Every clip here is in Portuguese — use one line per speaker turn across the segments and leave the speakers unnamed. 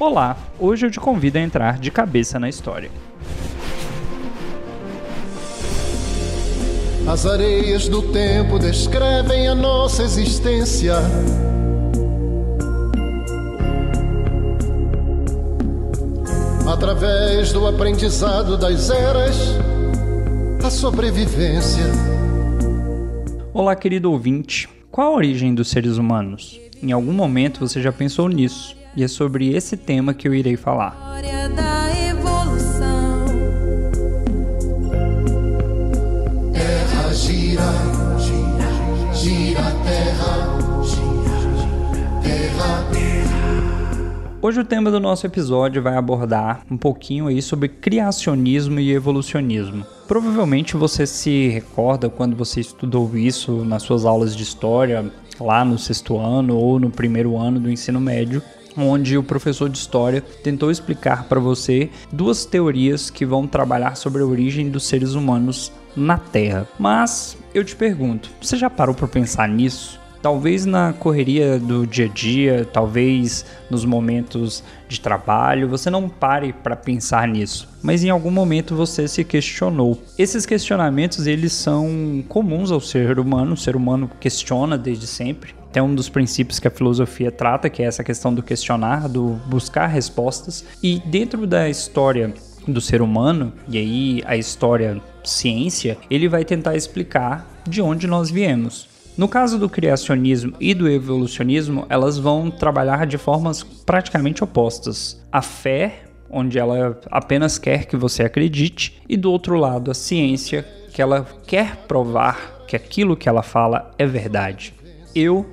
Olá, hoje eu te convido a entrar de cabeça na história.
As areias do tempo descrevem a nossa existência. Através do aprendizado das eras, a sobrevivência.
Olá, querido ouvinte. Qual a origem dos seres humanos? Em algum momento você já pensou nisso? E é sobre esse tema que eu irei falar.
Terra gira, gira, gira terra, gira,
terra. Hoje o tema do nosso episódio vai abordar um pouquinho aí sobre criacionismo e evolucionismo. Provavelmente você se recorda quando você estudou isso nas suas aulas de história, lá no sexto ano ou no primeiro ano do ensino médio, onde o professor de história tentou explicar para você duas teorias que vão trabalhar sobre a origem dos seres humanos na Terra. Mas eu te pergunto, você já parou para pensar nisso? Talvez na correria do dia a dia, talvez nos momentos de trabalho, você não pare para pensar nisso, mas em algum momento você se questionou. Esses questionamentos eles são comuns ao ser humano, o ser humano questiona desde sempre. Tem um dos princípios que a filosofia trata, que é essa questão do questionar, do buscar respostas. E dentro da história do ser humano, e aí a história ciência, ele vai tentar explicar de onde nós viemos. No caso do criacionismo e do evolucionismo, elas vão trabalhar de formas praticamente opostas. A fé, onde ela apenas quer que você acredite, e do outro lado, a ciência, que ela quer provar que aquilo que ela fala é verdade. Eu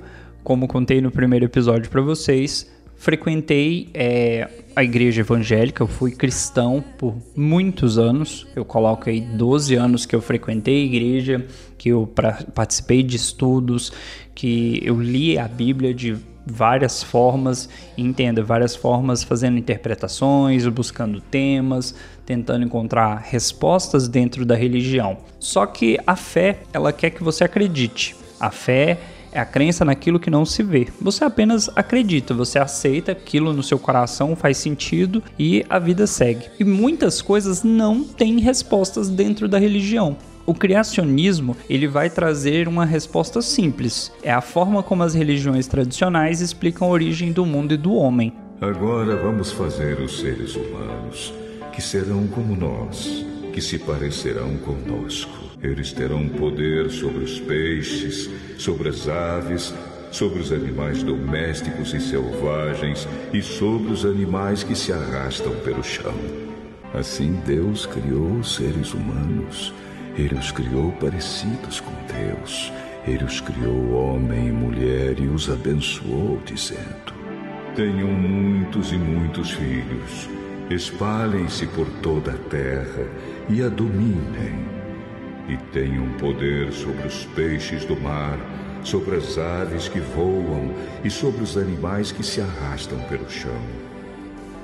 como contei no primeiro episódio para vocês, frequentei é, a igreja evangélica, eu fui cristão por muitos anos. Eu coloco aí 12 anos que eu frequentei a igreja, que eu pra, participei de estudos, que eu li a Bíblia de várias formas, entenda, várias formas fazendo interpretações, buscando temas, tentando encontrar respostas dentro da religião. Só que a fé, ela quer que você acredite. A fé é a crença naquilo que não se vê. Você apenas acredita, você aceita aquilo no seu coração, faz sentido e a vida segue. E muitas coisas não têm respostas dentro da religião. O criacionismo ele vai trazer uma resposta simples. É a forma como as religiões tradicionais explicam a origem do mundo e do homem.
Agora vamos fazer os seres humanos que serão como nós, que se parecerão conosco eles terão poder sobre os peixes, sobre as aves, sobre os animais domésticos e selvagens e sobre os animais que se arrastam pelo chão. Assim Deus criou os seres humanos. Ele os criou parecidos com Deus. Ele os criou homem e mulher e os abençoou, dizendo: Tenham muitos e muitos filhos. Espalhem-se por toda a terra e a dominem e tenham poder sobre os peixes do mar, sobre as aves que voam e sobre os animais que se arrastam pelo chão.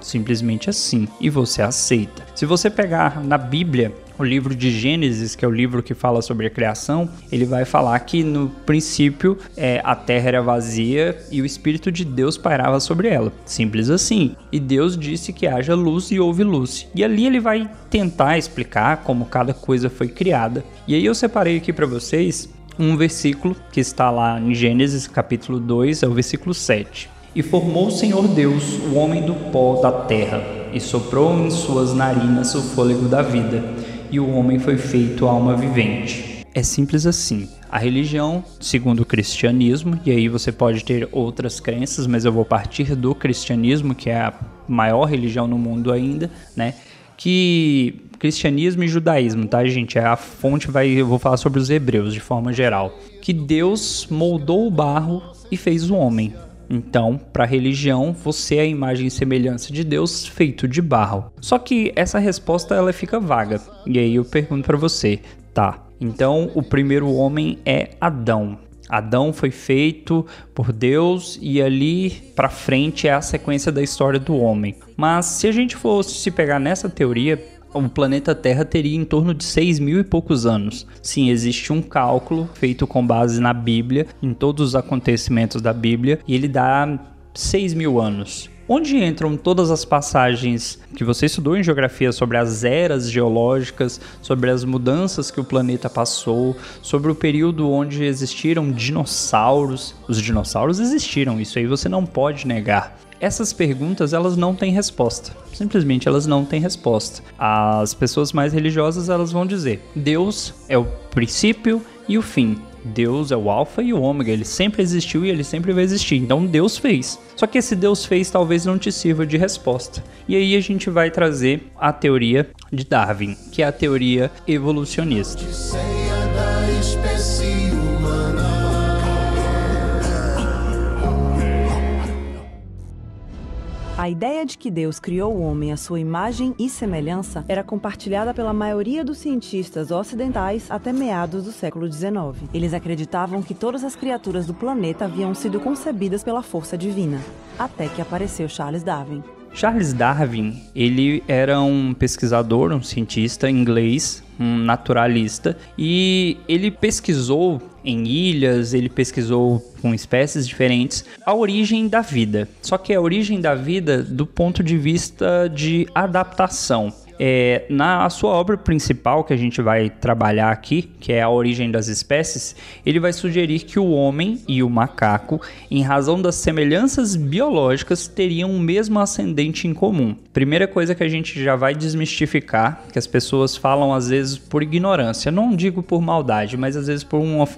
Simplesmente assim, e você aceita. Se você pegar na Bíblia o livro de Gênesis, que é o livro que fala sobre a criação, ele vai falar que no princípio é, a terra era vazia e o Espírito de Deus pairava sobre ela. Simples assim. E Deus disse que haja luz e houve luz. E ali ele vai tentar explicar como cada coisa foi criada. E aí eu separei aqui para vocês um versículo que está lá em Gênesis capítulo 2, é o versículo 7. E formou o Senhor Deus o homem do pó da terra, e soprou em suas narinas o fôlego da vida e o homem foi feito alma vivente. É simples assim. A religião, segundo o cristianismo, e aí você pode ter outras crenças, mas eu vou partir do cristianismo, que é a maior religião no mundo ainda, né? Que cristianismo e judaísmo, tá, gente? A fonte vai, eu vou falar sobre os hebreus de forma geral, que Deus moldou o barro e fez o homem. Então, para a religião, você é a imagem e semelhança de Deus feito de barro. Só que essa resposta ela fica vaga. E aí eu pergunto para você, tá? Então, o primeiro homem é Adão. Adão foi feito por Deus e ali para frente é a sequência da história do homem. Mas se a gente fosse se pegar nessa teoria, o planeta Terra teria em torno de 6 mil e poucos anos. Sim, existe um cálculo feito com base na Bíblia, em todos os acontecimentos da Bíblia, e ele dá 6 mil anos. onde entram todas as passagens que você estudou em geografia sobre as eras geológicas, sobre as mudanças que o planeta passou, sobre o período onde existiram dinossauros. Os dinossauros existiram, isso aí você não pode negar. Essas perguntas elas não têm resposta. Simplesmente elas não têm resposta. As pessoas mais religiosas elas vão dizer: Deus é o princípio e o fim. Deus é o alfa e o ômega, ele sempre existiu e ele sempre vai existir. Então Deus fez. Só que esse Deus fez talvez não te sirva de resposta. E aí a gente vai trazer a teoria de Darwin, que é a teoria evolucionista.
A ideia de que Deus criou o homem à sua imagem e semelhança era compartilhada pela maioria dos cientistas ocidentais até meados do século XIX. Eles acreditavam que todas as criaturas do planeta haviam sido concebidas pela força divina, até que apareceu Charles Darwin.
Charles Darwin, ele era um pesquisador, um cientista inglês um naturalista, e ele pesquisou em ilhas, ele pesquisou com espécies diferentes a origem da vida. Só que a origem da vida do ponto de vista de adaptação. É, na sua obra principal que a gente vai trabalhar aqui, que é a origem das espécies, ele vai sugerir que o homem e o macaco, em razão das semelhanças biológicas, teriam o mesmo ascendente em comum. Primeira coisa que a gente já vai desmistificar, que as pessoas falam às vezes por ignorância, não digo por maldade, mas às vezes por uma,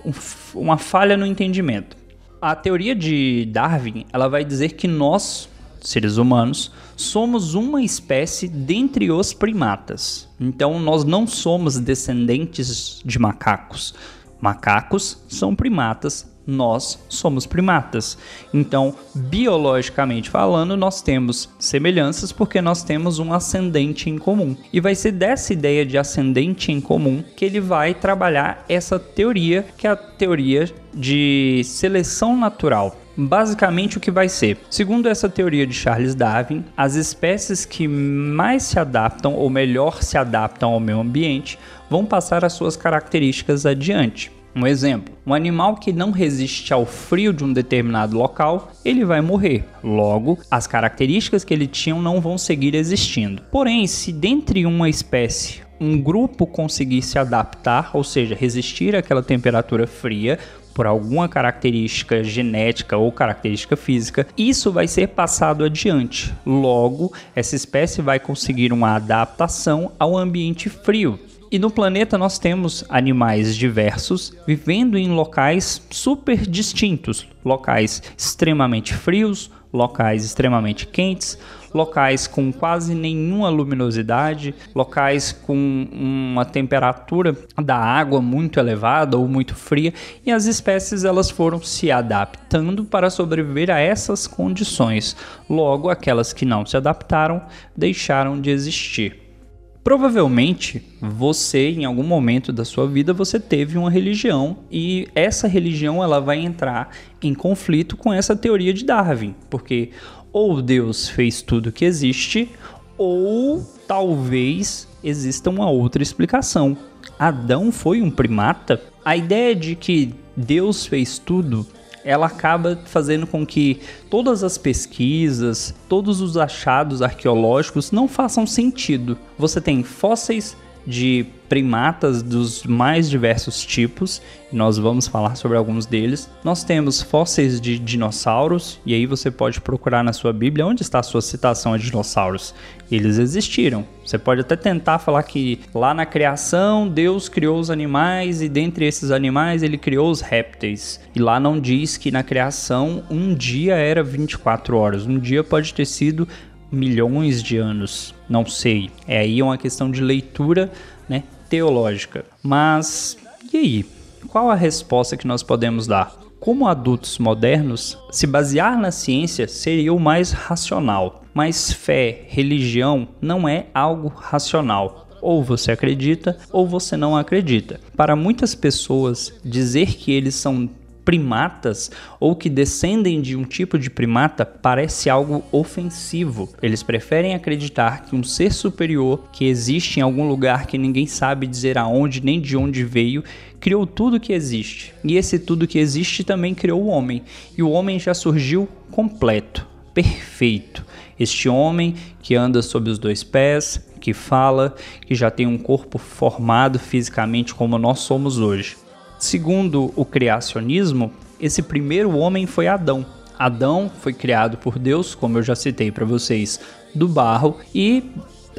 uma falha no entendimento. A teoria de Darwin, ela vai dizer que nós seres humanos, somos uma espécie dentre os primatas. Então nós não somos descendentes de macacos. Macacos são primatas, nós somos primatas. Então, biologicamente falando, nós temos semelhanças porque nós temos um ascendente em comum. E vai ser dessa ideia de ascendente em comum que ele vai trabalhar essa teoria, que é a teoria de seleção natural. Basicamente, o que vai ser? Segundo essa teoria de Charles Darwin, as espécies que mais se adaptam ou melhor se adaptam ao meio ambiente vão passar as suas características adiante. Um exemplo: um animal que não resiste ao frio de um determinado local, ele vai morrer. Logo, as características que ele tinha não vão seguir existindo. Porém, se dentre uma espécie um grupo conseguir se adaptar, ou seja, resistir àquela temperatura fria, por alguma característica genética ou característica física, isso vai ser passado adiante. Logo, essa espécie vai conseguir uma adaptação ao ambiente frio. E no planeta nós temos animais diversos vivendo em locais super distintos, locais extremamente frios, locais extremamente quentes, locais com quase nenhuma luminosidade, locais com uma temperatura da água muito elevada ou muito fria, e as espécies elas foram se adaptando para sobreviver a essas condições. Logo, aquelas que não se adaptaram deixaram de existir. Provavelmente você em algum momento da sua vida você teve uma religião e essa religião ela vai entrar em conflito com essa teoria de Darwin, porque ou Deus fez tudo que existe, ou talvez exista uma outra explicação. Adão foi um primata? A ideia de que Deus fez tudo, ela acaba fazendo com que todas as pesquisas, todos os achados arqueológicos não façam sentido. Você tem fósseis de primatas dos mais diversos tipos, nós vamos falar sobre alguns deles. Nós temos fósseis de dinossauros, e aí você pode procurar na sua Bíblia onde está a sua citação a dinossauros. Eles existiram. Você pode até tentar falar que lá na criação Deus criou os animais e dentre esses animais ele criou os répteis. E lá não diz que na criação um dia era 24 horas, um dia pode ter sido milhões de anos, não sei. É aí uma questão de leitura, né, teológica. Mas e aí? Qual a resposta que nós podemos dar? Como adultos modernos, se basear na ciência seria o mais racional, mas fé, religião não é algo racional. Ou você acredita ou você não acredita. Para muitas pessoas, dizer que eles são primatas ou que descendem de um tipo de primata parece algo ofensivo. Eles preferem acreditar que um ser superior que existe em algum lugar que ninguém sabe dizer aonde nem de onde veio criou tudo que existe. E esse tudo que existe também criou o homem. E o homem já surgiu completo, perfeito. Este homem que anda sob os dois pés, que fala, que já tem um corpo formado fisicamente como nós somos hoje. Segundo o criacionismo, esse primeiro homem foi Adão. Adão foi criado por Deus, como eu já citei para vocês, do barro e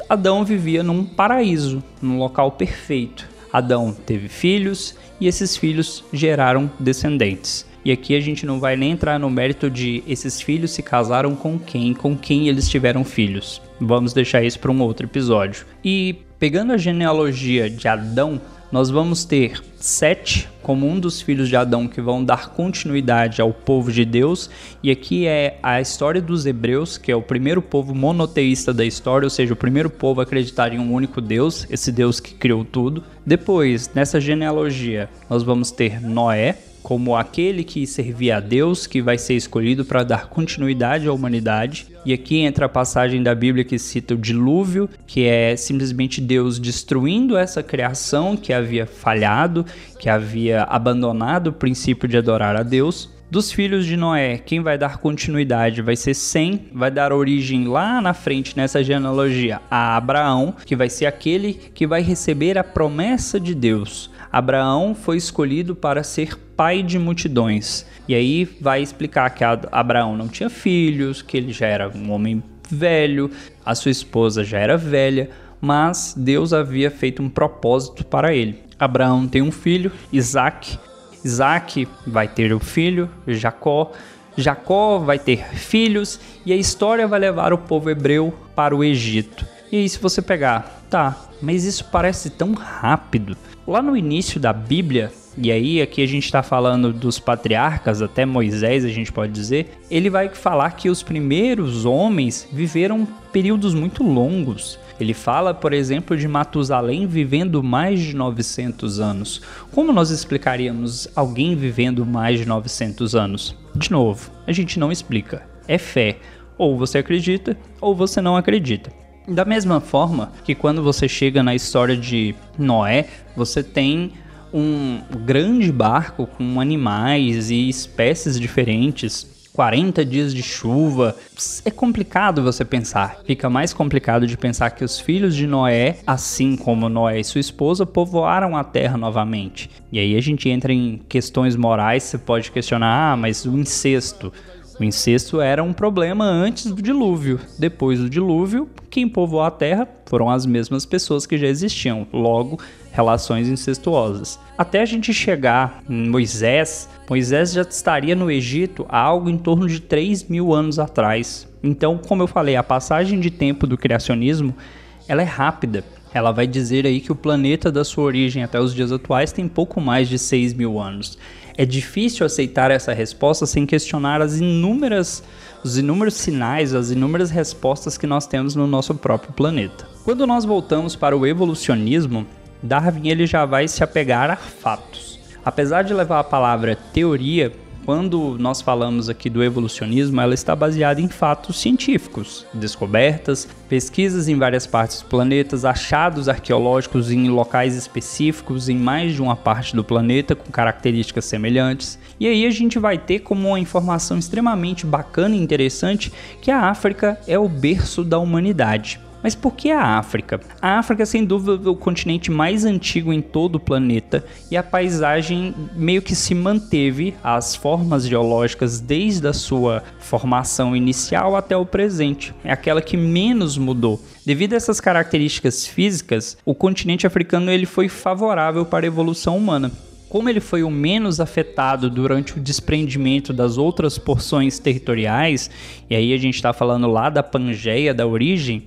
Adão vivia num paraíso, num local perfeito. Adão teve filhos e esses filhos geraram descendentes. E aqui a gente não vai nem entrar no mérito de esses filhos se casaram com quem, com quem eles tiveram filhos. Vamos deixar isso para um outro episódio. E pegando a genealogia de Adão, nós vamos ter Sete como um dos filhos de Adão que vão dar continuidade ao povo de Deus, e aqui é a história dos hebreus, que é o primeiro povo monoteísta da história, ou seja, o primeiro povo a acreditar em um único Deus, esse Deus que criou tudo. Depois, nessa genealogia, nós vamos ter Noé, como aquele que servia a Deus, que vai ser escolhido para dar continuidade à humanidade. E aqui entra a passagem da Bíblia que cita o dilúvio, que é simplesmente Deus destruindo essa criação que havia falhado, que havia abandonado o princípio de adorar a Deus. Dos filhos de Noé, quem vai dar continuidade vai ser Sem, vai dar origem lá na frente nessa genealogia a Abraão, que vai ser aquele que vai receber a promessa de Deus. Abraão foi escolhido para ser pai de multidões. E aí vai explicar que Abraão não tinha filhos, que ele já era um homem velho, a sua esposa já era velha, mas Deus havia feito um propósito para ele. Abraão tem um filho, Isaac. Isaac vai ter um filho, Jacó. Jacó vai ter filhos e a história vai levar o povo hebreu para o Egito. E aí, se você pegar, tá, mas isso parece tão rápido. Lá no início da Bíblia, e aí aqui a gente está falando dos patriarcas, até Moisés a gente pode dizer, ele vai falar que os primeiros homens viveram períodos muito longos. Ele fala, por exemplo, de Matusalém vivendo mais de 900 anos. Como nós explicaríamos alguém vivendo mais de 900 anos? De novo, a gente não explica. É fé. Ou você acredita, ou você não acredita. Da mesma forma que quando você chega na história de Noé, você tem um grande barco com animais e espécies diferentes. 40 dias de chuva. É complicado você pensar. Fica mais complicado de pensar que os filhos de Noé, assim como Noé e sua esposa, povoaram a terra novamente. E aí a gente entra em questões morais, você pode questionar, ah, mas o incesto. O incesto era um problema antes do dilúvio. Depois do dilúvio, quem povoou a terra foram as mesmas pessoas que já existiam, logo, relações incestuosas. Até a gente chegar em Moisés, Moisés já estaria no Egito há algo em torno de 3 mil anos atrás. Então, como eu falei, a passagem de tempo do criacionismo ela é rápida. Ela vai dizer aí que o planeta da sua origem até os dias atuais tem pouco mais de 6 mil anos. É difícil aceitar essa resposta sem questionar as inúmeras, os inúmeros sinais, as inúmeras respostas que nós temos no nosso próprio planeta. Quando nós voltamos para o evolucionismo, Darwin ele já vai se apegar a fatos. Apesar de levar a palavra teoria quando nós falamos aqui do evolucionismo, ela está baseada em fatos científicos, descobertas, pesquisas em várias partes do planeta, achados arqueológicos em locais específicos em mais de uma parte do planeta com características semelhantes. E aí a gente vai ter como uma informação extremamente bacana e interessante que a África é o berço da humanidade. Mas por que a África? A África, sem dúvida, é o continente mais antigo em todo o planeta e a paisagem meio que se manteve, as formas geológicas desde a sua formação inicial até o presente. É aquela que menos mudou. Devido a essas características físicas, o continente africano ele foi favorável para a evolução humana. Como ele foi o menos afetado durante o desprendimento das outras porções territoriais, e aí a gente está falando lá da Pangeia, da origem,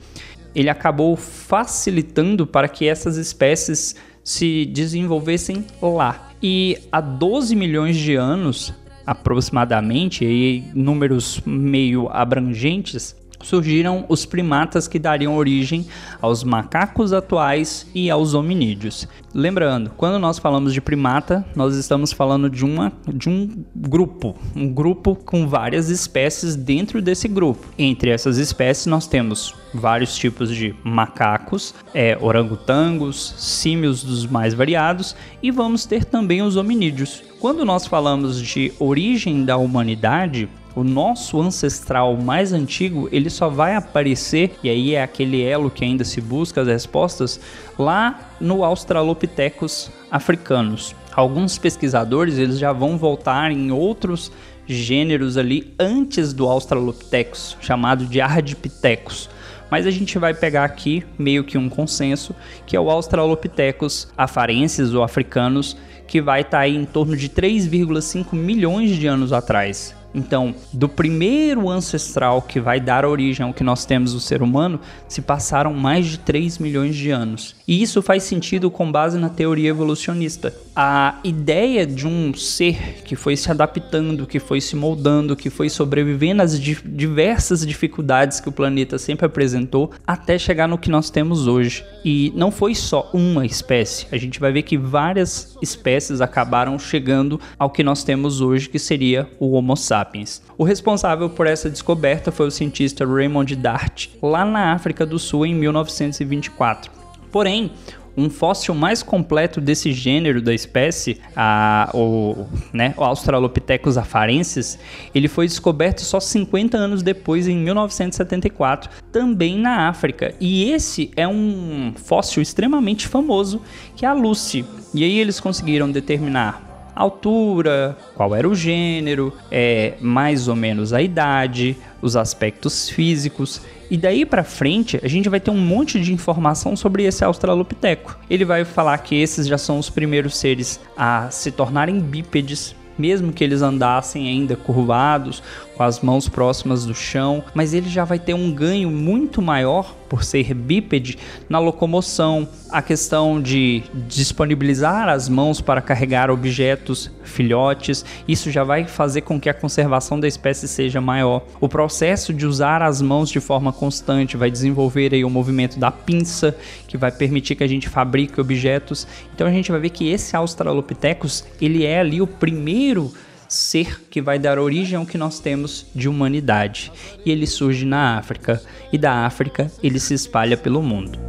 ele acabou facilitando para que essas espécies se desenvolvessem lá. E há 12 milhões de anos, aproximadamente, e números meio abrangentes, surgiram os primatas que dariam origem aos macacos atuais e aos hominídeos. Lembrando, quando nós falamos de primata, nós estamos falando de, uma, de um grupo, um grupo com várias espécies dentro desse grupo. Entre essas espécies, nós temos vários tipos de macacos, é, orangotangos, símios dos mais variados e vamos ter também os hominídeos. Quando nós falamos de origem da humanidade, O nosso ancestral mais antigo, ele só vai aparecer, e aí é aquele elo que ainda se busca as respostas, lá no Australopithecus africanos. Alguns pesquisadores, eles já vão voltar em outros gêneros ali antes do Australopithecus, chamado de Ardipithecus. Mas a gente vai pegar aqui meio que um consenso, que é o Australopithecus afarenses ou africanos, que vai estar tá aí em torno de 3,5 milhões de anos atrás. Então, do primeiro ancestral que vai dar origem ao que nós temos o ser humano, se passaram mais de 3 milhões de anos. E isso faz sentido com base na teoria evolucionista. A ideia de um ser que foi se adaptando, que foi se moldando, que foi sobrevivendo às diversas dificuldades que o planeta sempre apresentou, até chegar no que nós temos hoje. E não foi só uma espécie, a gente vai ver que várias espécies acabaram chegando ao que nós temos hoje, que seria o Homo sapiens sapiens. O responsável por essa descoberta foi o cientista Raymond Dart, lá na África do Sul em 1924. Porém, um fóssil mais completo desse gênero da espécie, a, o, né, o Australopithecus afarensis, ele foi descoberto só 50 anos depois, em 1974, também na África. E esse é um fóssil extremamente famoso, que é a Lucy. E aí eles conseguiram determinar altura, qual era o gênero, é mais ou menos a idade, os aspectos físicos. E daí para frente, a gente vai ter um monte de informação sobre esse Australopiteco. Ele vai falar que esses já são os primeiros seres a se tornarem bípedes, mesmo que eles andassem ainda curvados, com as mãos próximas do chão, mas ele já vai ter um ganho muito maior por ser bípede na locomoção, a questão de disponibilizar as mãos para carregar objetos filhotes, isso já vai fazer com que a conservação da espécie seja maior. O processo de usar as mãos de forma constante vai desenvolver aí o movimento da pinça, que vai permitir que a gente fabrique objetos. Então a gente vai ver que esse Australopithecus, ele é ali o primeiro ser que vai dar origem ao que nós temos de humanidade. E ele surge na África, e da África ele se espalha pelo mundo.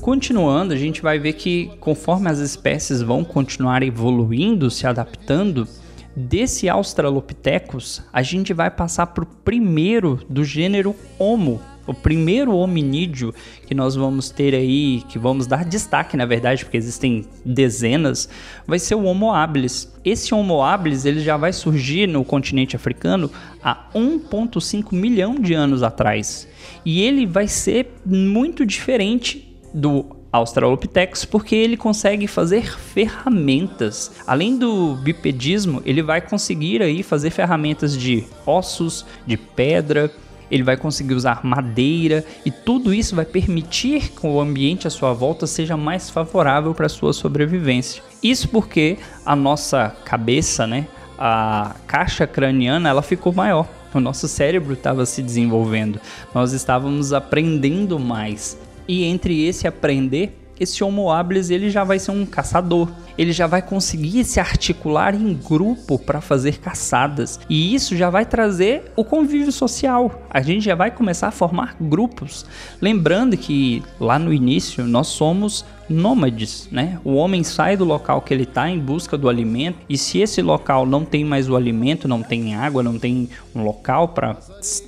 Continuando, a gente vai ver que conforme as espécies vão continuar evoluindo, se adaptando, desse Australopithecus, a gente vai passar para o primeiro do gênero Homo, o primeiro hominídeo que nós vamos ter aí, que vamos dar destaque, na verdade, porque existem dezenas, vai ser o Homo habilis. Esse Homo habilis ele já vai surgir no continente africano há 1,5 milhão de anos atrás. E ele vai ser muito diferente do Australopithecus porque ele consegue fazer ferramentas. Além do bipedismo, ele vai conseguir aí fazer ferramentas de ossos, de pedra, ele vai conseguir usar madeira e tudo isso vai permitir que o ambiente à sua volta seja mais favorável para sua sobrevivência. Isso porque a nossa cabeça, né, a caixa craniana, ela ficou maior. O nosso cérebro estava se desenvolvendo, nós estávamos aprendendo mais. E entre esse aprender, esse Homo habilis ele já vai ser um caçador ele já vai conseguir se articular em grupo para fazer caçadas. E isso já vai trazer o convívio social. A gente já vai começar a formar grupos. Lembrando que lá no início nós somos nômades, né? O homem sai do local que ele está em busca do alimento e se esse local não tem mais o alimento, não tem água, não tem um local para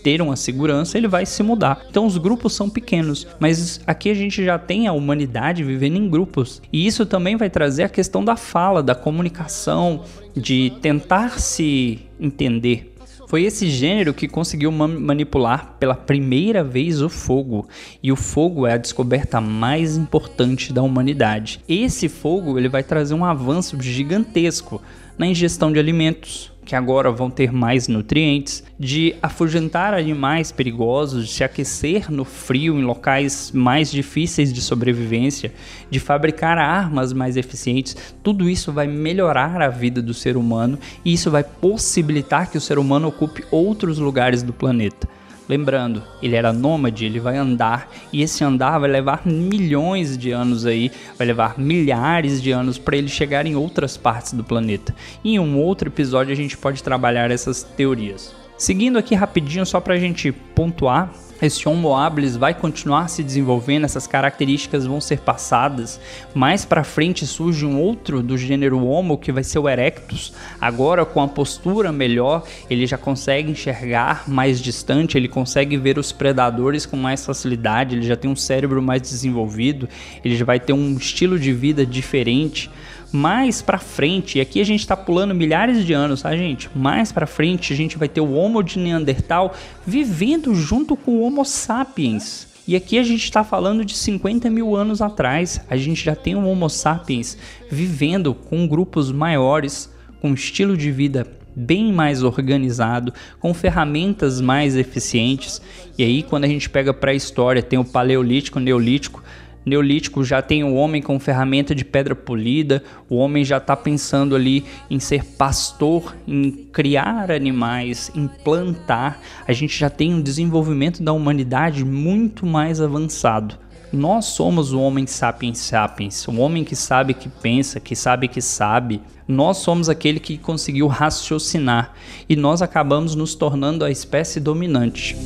ter uma segurança, ele vai se mudar. Então os grupos são pequenos, mas aqui a gente já tem a humanidade vivendo em grupos e isso também vai trazer a questão questão da fala, da comunicação, de tentar se entender. Foi esse gênero que conseguiu manipular pela primeira vez o fogo, e o fogo é a descoberta mais importante da humanidade. Esse fogo ele vai trazer um avanço gigantesco na ingestão de alimentos, que agora vão ter mais nutrientes, de afugentar animais perigosos, de se aquecer no frio em locais mais difíceis de sobrevivência, de fabricar armas mais eficientes, tudo isso vai melhorar a vida do ser humano e isso vai possibilitar que o ser humano ocupe outros lugares do planeta. Lembrando, ele era nômade, ele vai andar e esse andar vai levar milhões de anos aí, vai levar milhares de anos para ele chegar em outras partes do planeta. E em um outro episódio a gente pode trabalhar essas teorias. Seguindo aqui rapidinho, só para a gente pontuar, esse Homo habilis vai continuar se desenvolvendo, essas características vão ser passadas. Mais para frente surge um outro do gênero Homo que vai ser o Erectus. Agora com a postura melhor, ele já consegue enxergar mais distante, ele consegue ver os predadores com mais facilidade, ele já tem um cérebro mais desenvolvido, ele já vai ter um estilo de vida diferente mais para frente, e aqui a gente está pulando milhares de anos, tá, gente? Mais para frente a gente vai ter o Homo de Neandertal vivendo junto com o Homo sapiens. E aqui a gente está falando de 50 mil anos atrás. A gente já tem o Homo sapiens vivendo com grupos maiores, com estilo de vida bem mais organizado, com ferramentas mais eficientes. E aí, quando a gente pega para a história, tem o Paleolítico, o Neolítico, Neolítico já tem o homem com ferramenta de pedra polida, o homem já está pensando ali em ser pastor, em criar animais, em plantar. A gente já tem um desenvolvimento da humanidade muito mais avançado. Nós somos o homem sapiens sapiens, o homem que sabe que pensa, que sabe que sabe. Nós somos aquele que conseguiu raciocinar e nós acabamos nos tornando a espécie dominante.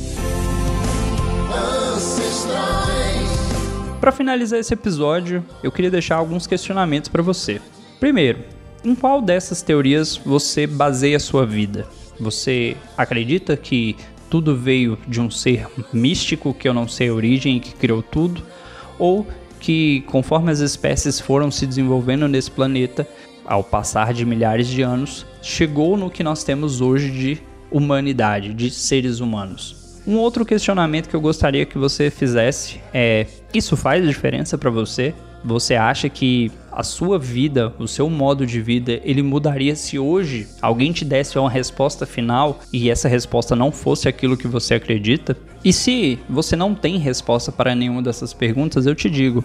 Para finalizar esse episódio, eu queria deixar alguns questionamentos para você. Primeiro, em qual dessas teorias você baseia a sua vida? Você acredita que tudo veio de um ser místico que eu não sei a origem e que criou tudo? Ou que conforme as espécies foram se desenvolvendo nesse planeta, ao passar de milhares de anos, chegou no que nós temos hoje de humanidade, de seres humanos? Um outro questionamento que eu gostaria que você fizesse é: isso faz diferença para você? Você acha que a sua vida, o seu modo de vida, ele mudaria se hoje alguém te desse uma resposta final e essa resposta não fosse aquilo que você acredita? E se você não tem resposta para nenhuma dessas perguntas, eu te digo: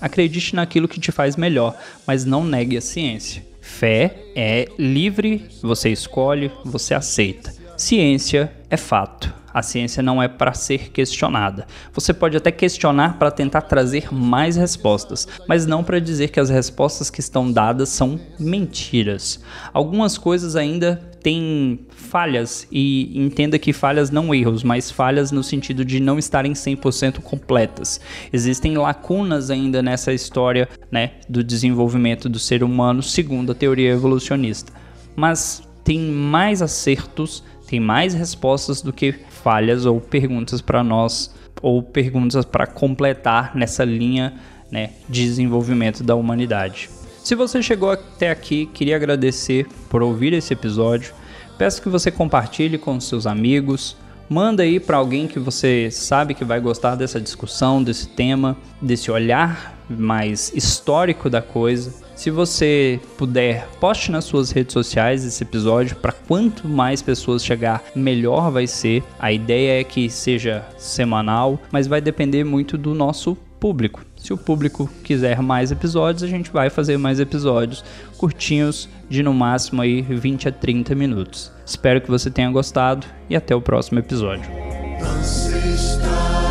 acredite naquilo que te faz melhor, mas não negue a ciência. Fé é livre, você escolhe, você aceita. Ciência é fato. A ciência não é para ser questionada. Você pode até questionar para tentar trazer mais respostas, mas não para dizer que as respostas que estão dadas são mentiras. Algumas coisas ainda têm falhas e entenda que falhas não erros, mas falhas no sentido de não estarem 100% completas. Existem lacunas ainda nessa história, né, do desenvolvimento do ser humano segundo a teoria evolucionista. Mas tem mais acertos, tem mais respostas do que falhas ou perguntas para nós ou perguntas para completar nessa linha né, de desenvolvimento da humanidade. Se você chegou até aqui, queria agradecer por ouvir esse episódio. Peço que você compartilhe com seus amigos, manda aí para alguém que você sabe que vai gostar dessa discussão, desse tema, desse olhar mais histórico da coisa. Se você puder, poste nas suas redes sociais esse episódio para quanto mais pessoas chegar, melhor vai ser. A ideia é que seja semanal, mas vai depender muito do nosso público. Se o público quiser mais episódios, a gente vai fazer mais episódios curtinhos de no máximo aí 20 a 30 minutos. Espero que você tenha gostado e até o próximo episódio. Ancestrais,